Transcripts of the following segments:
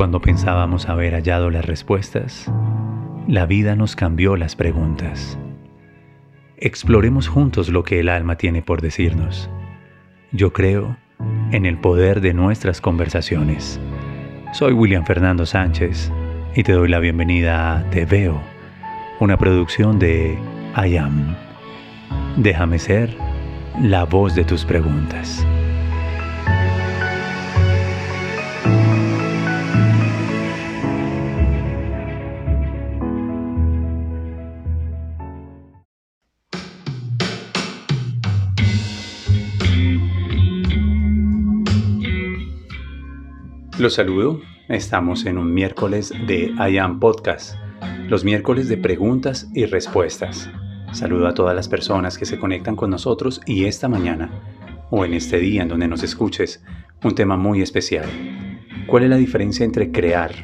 Cuando pensábamos haber hallado las respuestas, la vida nos cambió las preguntas. Exploremos juntos lo que el alma tiene por decirnos. Yo creo en el poder de nuestras conversaciones. Soy William Fernando Sánchez y te doy la bienvenida a Te Veo, una producción de I Am. Déjame ser la voz de tus preguntas. Los saludo, estamos en un miércoles de I Am Podcast, los miércoles de preguntas y respuestas. Saludo a todas las personas que se conectan con nosotros y esta mañana, o en este día en donde nos escuches, un tema muy especial. ¿Cuál es la diferencia entre crear,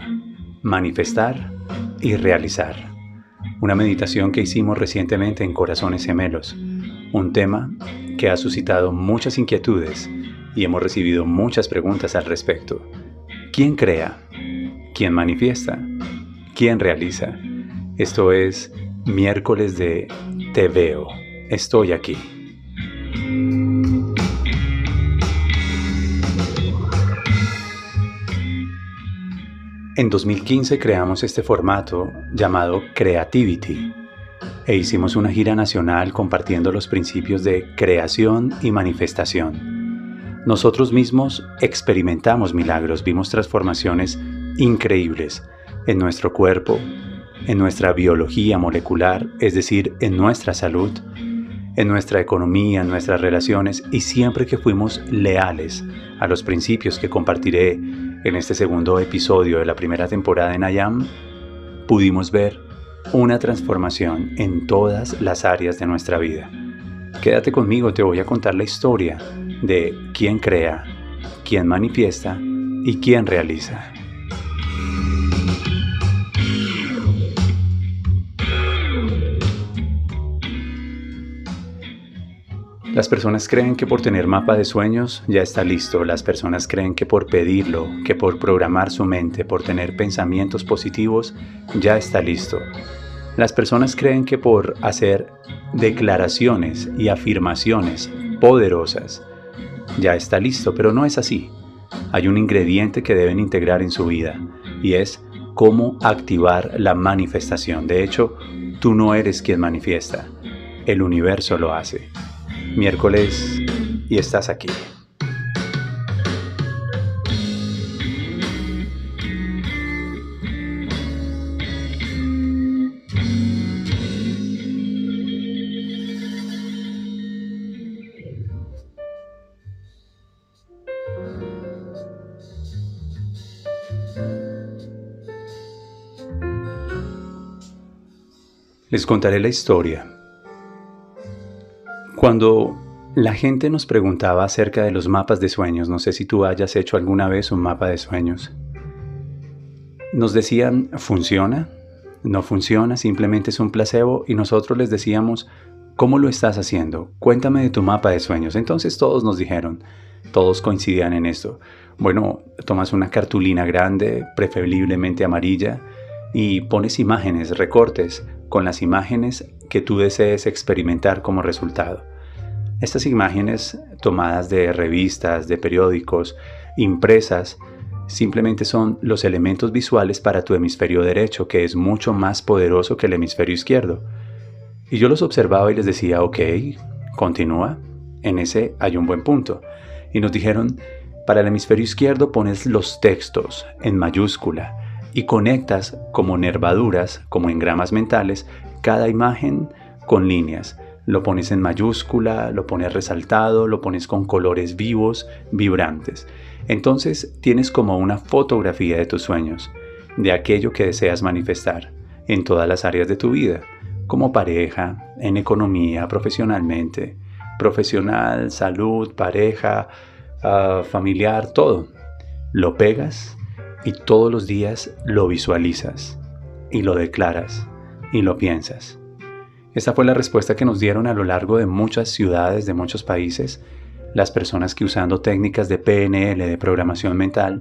manifestar y realizar? Una meditación que hicimos recientemente en Corazones Gemelos, un tema que ha suscitado muchas inquietudes y hemos recibido muchas preguntas al respecto. ¿Quién crea? ¿Quién manifiesta? ¿Quién realiza? Esto es miércoles de Te veo, estoy aquí. En 2015 creamos este formato llamado Creativity e hicimos una gira nacional compartiendo los principios de creación y manifestación. Nosotros mismos experimentamos milagros, vimos transformaciones increíbles en nuestro cuerpo, en nuestra biología molecular, es decir, en nuestra salud, en nuestra economía, en nuestras relaciones y siempre que fuimos leales a los principios que compartiré en este segundo episodio de la primera temporada en Ayam, pudimos ver una transformación en todas las áreas de nuestra vida. Quédate conmigo, te voy a contar la historia de quién crea, quién manifiesta y quién realiza. Las personas creen que por tener mapa de sueños ya está listo. Las personas creen que por pedirlo, que por programar su mente, por tener pensamientos positivos, ya está listo. Las personas creen que por hacer declaraciones y afirmaciones poderosas, ya está listo, pero no es así. Hay un ingrediente que deben integrar en su vida y es cómo activar la manifestación. De hecho, tú no eres quien manifiesta, el universo lo hace. Miércoles y estás aquí. Les contaré la historia. Cuando la gente nos preguntaba acerca de los mapas de sueños, no sé si tú hayas hecho alguna vez un mapa de sueños, nos decían, ¿funciona? ¿No funciona? Simplemente es un placebo y nosotros les decíamos, ¿cómo lo estás haciendo? Cuéntame de tu mapa de sueños. Entonces todos nos dijeron, todos coincidían en esto. Bueno, tomas una cartulina grande, preferiblemente amarilla, y pones imágenes, recortes, con las imágenes que tú desees experimentar como resultado. Estas imágenes tomadas de revistas, de periódicos, impresas, simplemente son los elementos visuales para tu hemisferio derecho, que es mucho más poderoso que el hemisferio izquierdo. Y yo los observaba y les decía, ok, continúa, en ese hay un buen punto. Y nos dijeron, para el hemisferio izquierdo pones los textos en mayúscula, y conectas como nervaduras, como engramas mentales, cada imagen con líneas. Lo pones en mayúscula, lo pones resaltado, lo pones con colores vivos, vibrantes. Entonces tienes como una fotografía de tus sueños, de aquello que deseas manifestar en todas las áreas de tu vida, como pareja, en economía, profesionalmente, profesional, salud, pareja, ah, familiar, todo. Lo pegas y todos los días lo visualizas y lo declaras y lo piensas. Esta fue la respuesta que nos dieron a lo largo de muchas ciudades de muchos países las personas que usando técnicas de PNL, de programación mental,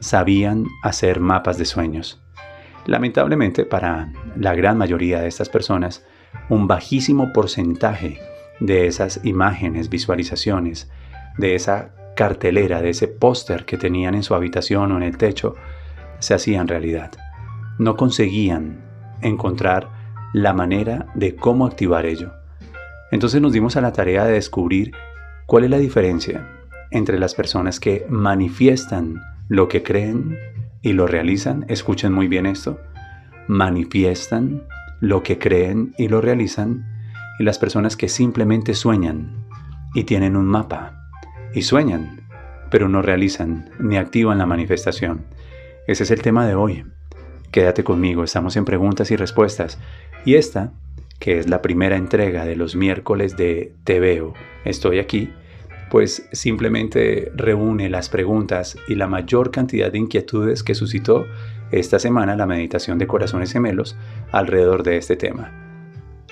sabían hacer mapas de sueños. Lamentablemente para la gran mayoría de estas personas, un bajísimo porcentaje de esas imágenes, visualizaciones, de esa cartelera, de ese póster que tenían en su habitación o en el techo, se hacían realidad. No conseguían encontrar la manera de cómo activar ello. Entonces nos dimos a la tarea de descubrir cuál es la diferencia entre las personas que manifiestan lo que creen y lo realizan. Escuchen muy bien esto. Manifiestan lo que creen y lo realizan y las personas que simplemente sueñan y tienen un mapa y sueñan, pero no realizan ni activan la manifestación. Ese es el tema de hoy. Quédate conmigo, estamos en preguntas y respuestas. Y esta, que es la primera entrega de los miércoles de Te veo, estoy aquí, pues simplemente reúne las preguntas y la mayor cantidad de inquietudes que suscitó esta semana la meditación de corazones gemelos alrededor de este tema.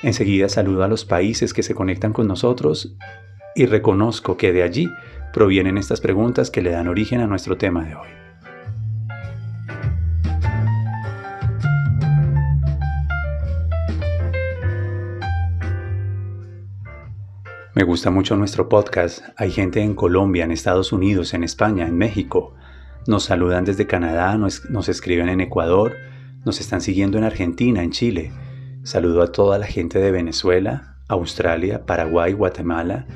Enseguida saludo a los países que se conectan con nosotros y reconozco que de allí provienen estas preguntas que le dan origen a nuestro tema de hoy. Me gusta mucho nuestro podcast. Hay gente en Colombia, en Estados Unidos, en España, en México. Nos saludan desde Canadá, nos, escriben en Ecuador, nos están siguiendo en Argentina, en Chile. Saludo a toda la gente de Venezuela, Australia, Paraguay, Guatemala,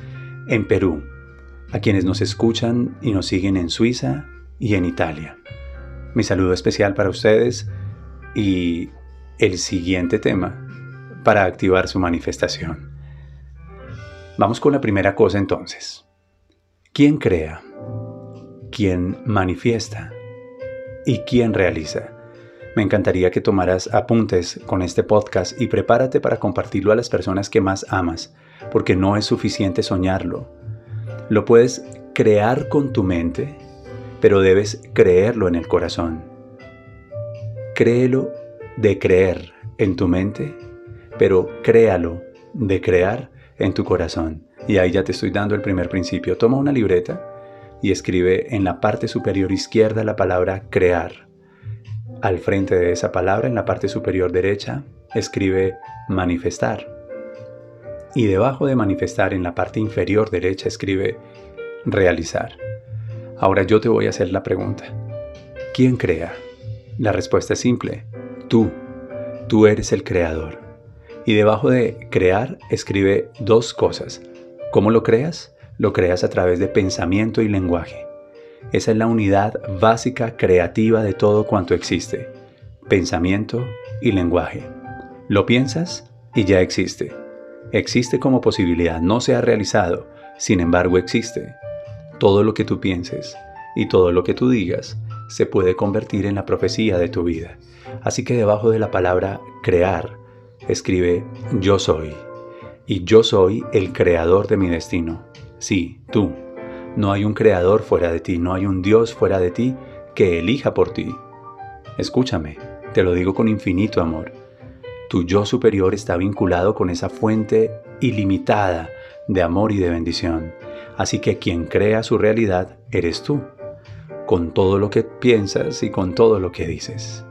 en Perú, a quienes nos escuchan y nos siguen en Suiza y en Italia. Mi saludo especial para ustedes y el siguiente tema para activar su manifestación. Vamos con la primera cosa entonces. ¿Quién crea? ¿Quién manifiesta? ¿Y quién realiza? Me encantaría que tomaras apuntes con este podcast y prepárate para compartirlo a las personas que más amas, porque no es suficiente soñarlo. Lo puedes crear con tu mente, pero debes creerlo en el corazón. Créelo de creer en tu mente, pero créalo de crear en tu corazón. Y ahí ya te estoy dando el primer principio. Toma una libreta y escribe en la parte superior izquierda la palabra crear al frente de esa palabra, en la parte superior derecha, escribe manifestar. Y debajo de manifestar, en la parte inferior derecha, escribe realizar. Ahora yo te voy a hacer la pregunta. ¿Quién crea? La respuesta es simple. Tú. Tú eres el creador. Y debajo de crear escribe dos cosas. ¿Cómo lo creas? Lo creas a través de pensamiento y lenguaje. Esa es la unidad básica creativa de todo cuanto existe. Pensamiento y lenguaje. Lo piensas y ya existe. Existe como posibilidad, no se ha realizado, sin embargo existe. Todo lo que tú pienses y todo lo que tú digas se puede convertir en la profecía de tu vida. Así que debajo de la palabra crear, escribe yo soy. Y yo soy el creador de mi destino. Sí, tú, no hay un creador fuera de ti, no hay un Dios fuera de ti que elija por ti. Escúchame, te lo digo con infinito amor. Tu yo superior está vinculado con esa fuente ilimitada de amor y de bendición. Así que quien crea su realidad eres tú, con todo lo que piensas y con todo lo que dices.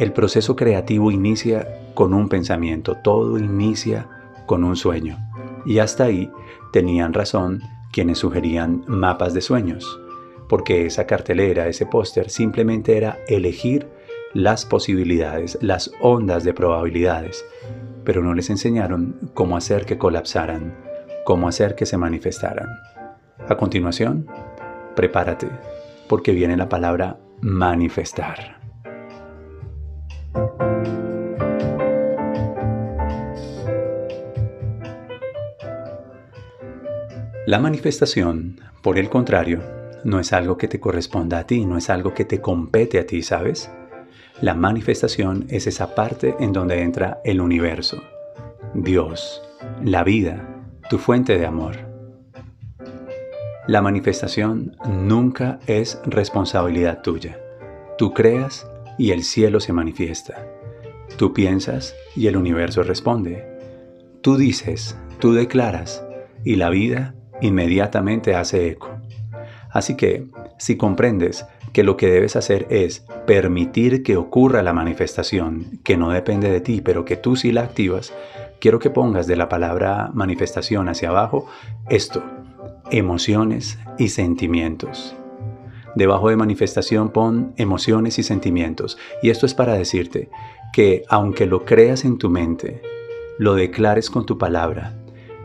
El proceso creativo inicia con un pensamiento, todo inicia con un sueño. Y hasta ahí tenían razón quienes sugerían mapas de sueños, porque esa cartelera, ese póster simplemente era elegir las posibilidades, las ondas de probabilidades, pero no les enseñaron cómo hacer que colapsaran, cómo hacer que se manifestaran. A continuación, prepárate, porque viene la palabra manifestar. La manifestación, por el contrario, no es algo que te corresponda a ti, no es algo que te compete a ti, ¿sabes? La manifestación es esa parte en donde entra el universo, Dios, la vida, tu fuente de amor. La manifestación nunca es responsabilidad tuya. Tú creas y el cielo se manifiesta. Tú piensas y el universo responde. Tú dices, tú declaras y la vida inmediatamente hace eco. Así que, si comprendes que lo que debes hacer es permitir que ocurra la manifestación, que no depende de ti, pero que tú sí la activas, quiero que pongas de la palabra manifestación hacia abajo esto, emociones y sentimientos. Debajo de manifestación pon emociones y sentimientos. Y esto es para decirte que aunque lo creas en tu mente, lo declares con tu palabra,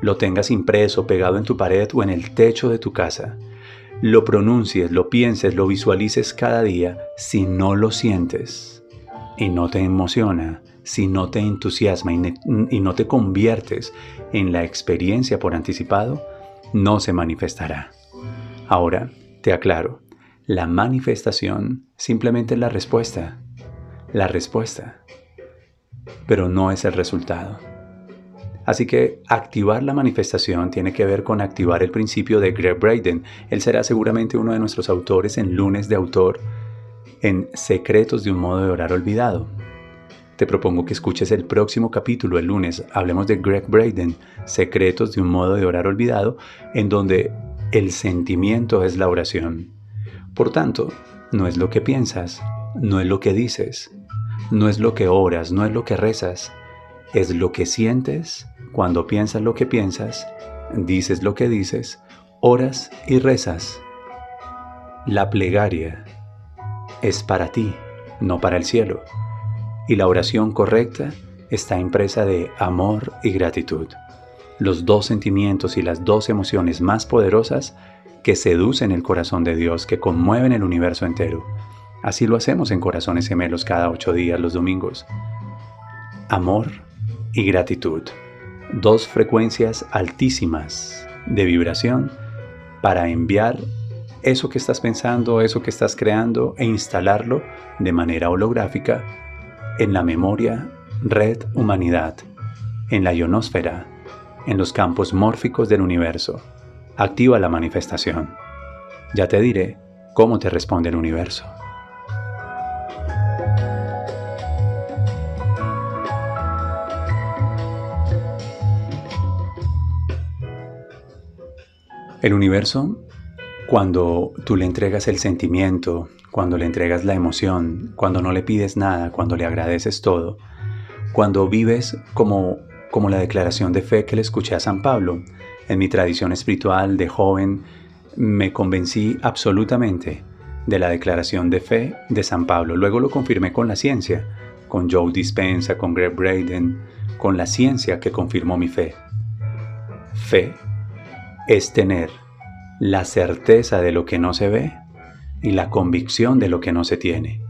lo tengas impreso, pegado en tu pared o en el techo de tu casa, lo pronuncies, lo pienses, lo visualices cada día, si no lo sientes y no te emociona, si no te entusiasma y, no te conviertes en la experiencia por anticipado, no se manifestará. Ahora, te aclaro, la manifestación simplemente es la respuesta, la respuesta, pero no es el resultado. Así que activar la manifestación tiene que ver con activar el principio de Greg Braden. Él será seguramente uno de nuestros autores en lunes de autor en Secretos de un modo de orar olvidado. Te propongo que escuches el próximo capítulo el lunes. Hablemos de Greg Braden, Secretos de un modo de orar olvidado, en donde el sentimiento es la oración. Por tanto, no es lo que piensas, no es lo que dices, no es lo que oras, no es lo que rezas, es lo que sientes cuando piensas lo que piensas, dices lo que dices, oras y rezas. La plegaria es para ti, no para el cielo. Y la oración correcta está impresa de amor y gratitud. Los dos sentimientos y las dos emociones más poderosas que seducen el corazón de Dios, que conmueven el universo entero. Así lo hacemos en Corazones Gemelos cada ocho días los domingos. Amor y gratitud dos frecuencias altísimas de vibración para enviar eso que estás pensando, eso que estás creando e instalarlo de manera holográfica en la memoria red humanidad, en la ionosfera, en los campos mórficos del universo. Activa la manifestación. Ya te diré cómo te responde el universo. El universo, cuando tú le entregas el sentimiento, cuando le entregas la emoción, cuando no le pides nada, cuando le agradeces todo, cuando vives como, como la declaración de fe que le escuché a San Pablo, en mi tradición espiritual de joven, me convencí absolutamente de la declaración de fe de San Pablo. Luego lo confirmé con la ciencia, con Joe Dispensa, con Greg Braden, con la ciencia que confirmó mi fe. Fe es tener la certeza de lo que no se ve y la convicción de lo que no se tiene.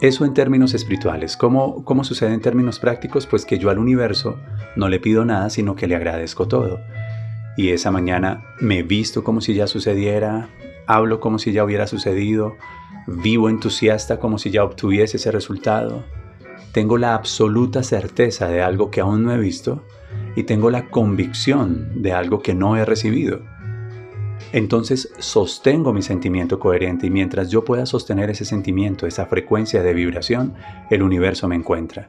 Eso en términos espirituales. ¿Cómo, ¿Cómo sucede en términos prácticos? Pues que yo al universo no le pido nada, sino que le agradezco todo. Y esa mañana me visto como si ya sucediera, hablo como si ya hubiera sucedido, vivo entusiasta como si ya obtuviese ese resultado. Tengo la absoluta certeza de algo que aún no he visto y tengo la convicción de algo que no he recibido. Entonces sostengo mi sentimiento coherente y mientras yo pueda sostener ese sentimiento, esa frecuencia de vibración, el universo me encuentra.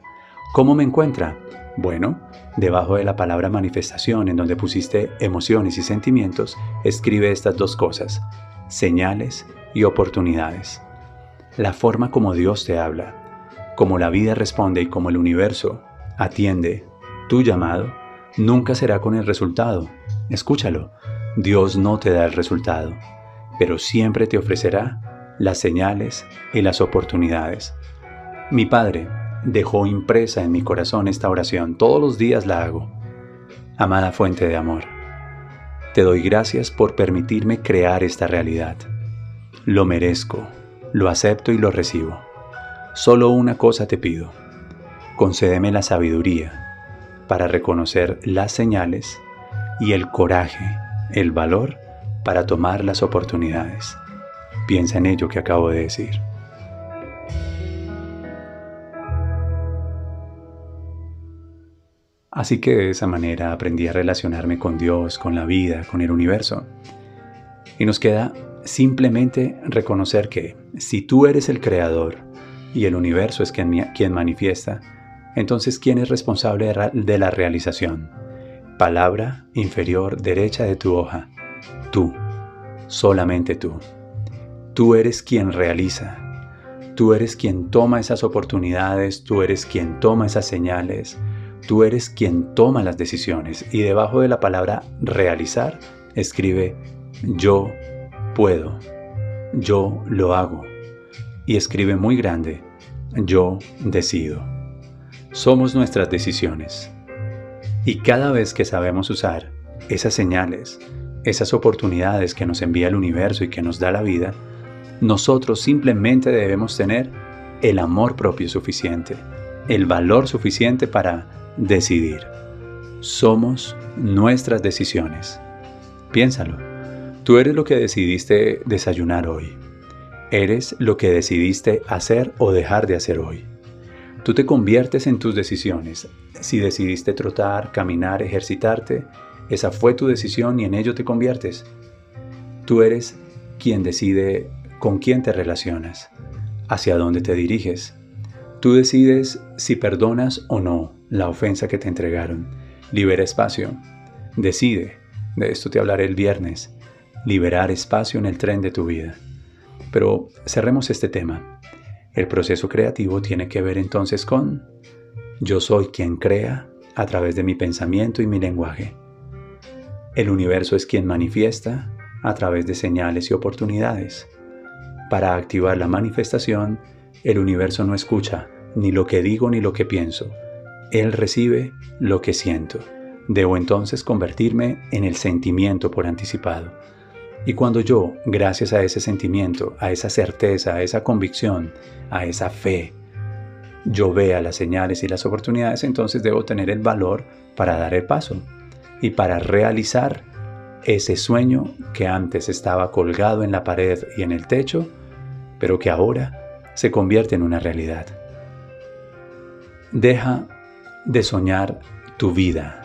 ¿Cómo me encuentra? Bueno, debajo de la palabra manifestación en donde pusiste emociones y sentimientos, escribe estas dos cosas, señales y oportunidades. La forma como Dios te habla, como la vida responde y como el universo atiende tu llamado, nunca será con el resultado. Escúchalo. Dios no te da el resultado, pero siempre te ofrecerá las señales y las oportunidades. Mi Padre dejó impresa en mi corazón esta oración, todos los días la hago. Amada fuente de amor, te doy gracias por permitirme crear esta realidad. Lo merezco, lo acepto y lo recibo. Solo una cosa te pido, concédeme la sabiduría para reconocer las señales y el coraje, el valor para tomar las oportunidades. Piensa en ello que acabo de decir. Así que de esa manera aprendí a relacionarme con Dios, con la vida, con el universo. Y nos queda simplemente reconocer que si tú eres el creador y el universo es quien, quien manifiesta, entonces, ¿quién es responsable de la realización? Palabra inferior derecha de tu hoja. Tú, solamente tú. Tú eres quien realiza. Tú eres quien toma esas oportunidades, tú eres quien toma esas señales, tú eres quien toma las decisiones. Y debajo de la palabra realizar, escribe yo puedo, yo lo hago. Y escribe muy grande, yo decido. Somos nuestras decisiones. Y cada vez que sabemos usar esas señales, esas oportunidades que nos envía el universo y que nos da la vida, nosotros simplemente debemos tener el amor propio suficiente, el valor suficiente para decidir. Somos nuestras decisiones. Piénsalo. Tú eres lo que decidiste desayunar hoy. Eres lo que decidiste hacer o dejar de hacer hoy. Tú te conviertes en tus decisiones. Si decidiste trotar, caminar, ejercitarte, esa fue tu decisión y en ello te conviertes. Tú eres quien decide con quién te relacionas, hacia dónde te diriges. Tú decides si perdonas o no la ofensa que te entregaron. Libera espacio. Decide, de esto te hablaré el viernes, liberar espacio en el tren de tu vida. Pero cerremos este tema. El proceso creativo tiene que ver entonces con yo soy quien crea a través de mi pensamiento y mi lenguaje. El universo es quien manifiesta a través de señales y oportunidades. Para activar la manifestación, el universo no escucha ni lo que digo ni lo que pienso. Él recibe lo que siento. Debo entonces convertirme en el sentimiento por anticipado. Y cuando yo, gracias a ese sentimiento, a esa certeza, a esa convicción, a esa fe, yo vea las señales y las oportunidades, entonces debo tener el valor para dar el paso y para realizar ese sueño que antes estaba colgado en la pared y en el techo, pero que ahora se convierte en una realidad. Deja de soñar tu vida.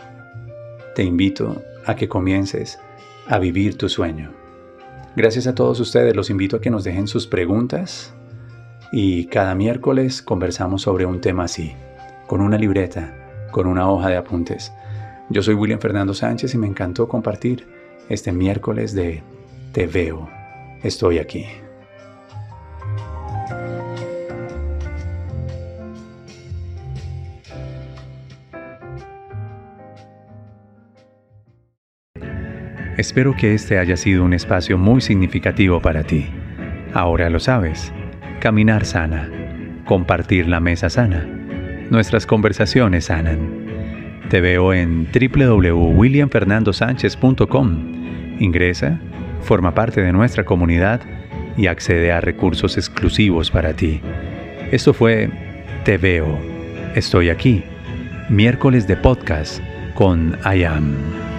Te invito a que comiences a vivir tu sueño. Gracias a todos ustedes, los invito a que nos dejen sus preguntas y cada miércoles conversamos sobre un tema así, con una libreta, con una hoja de apuntes. Yo soy William Fernando Sánchez y me encantó compartir este miércoles de Te veo, estoy aquí. Espero que este haya sido un espacio muy significativo para ti. Ahora lo sabes. Caminar sana. Compartir la mesa sana. Nuestras conversaciones sanan. Te veo en www.williamfernandosánchez.com Ingresa, forma parte de nuestra comunidad y accede a recursos exclusivos para ti. Esto fue Te veo, estoy aquí, miércoles de podcast con I Am.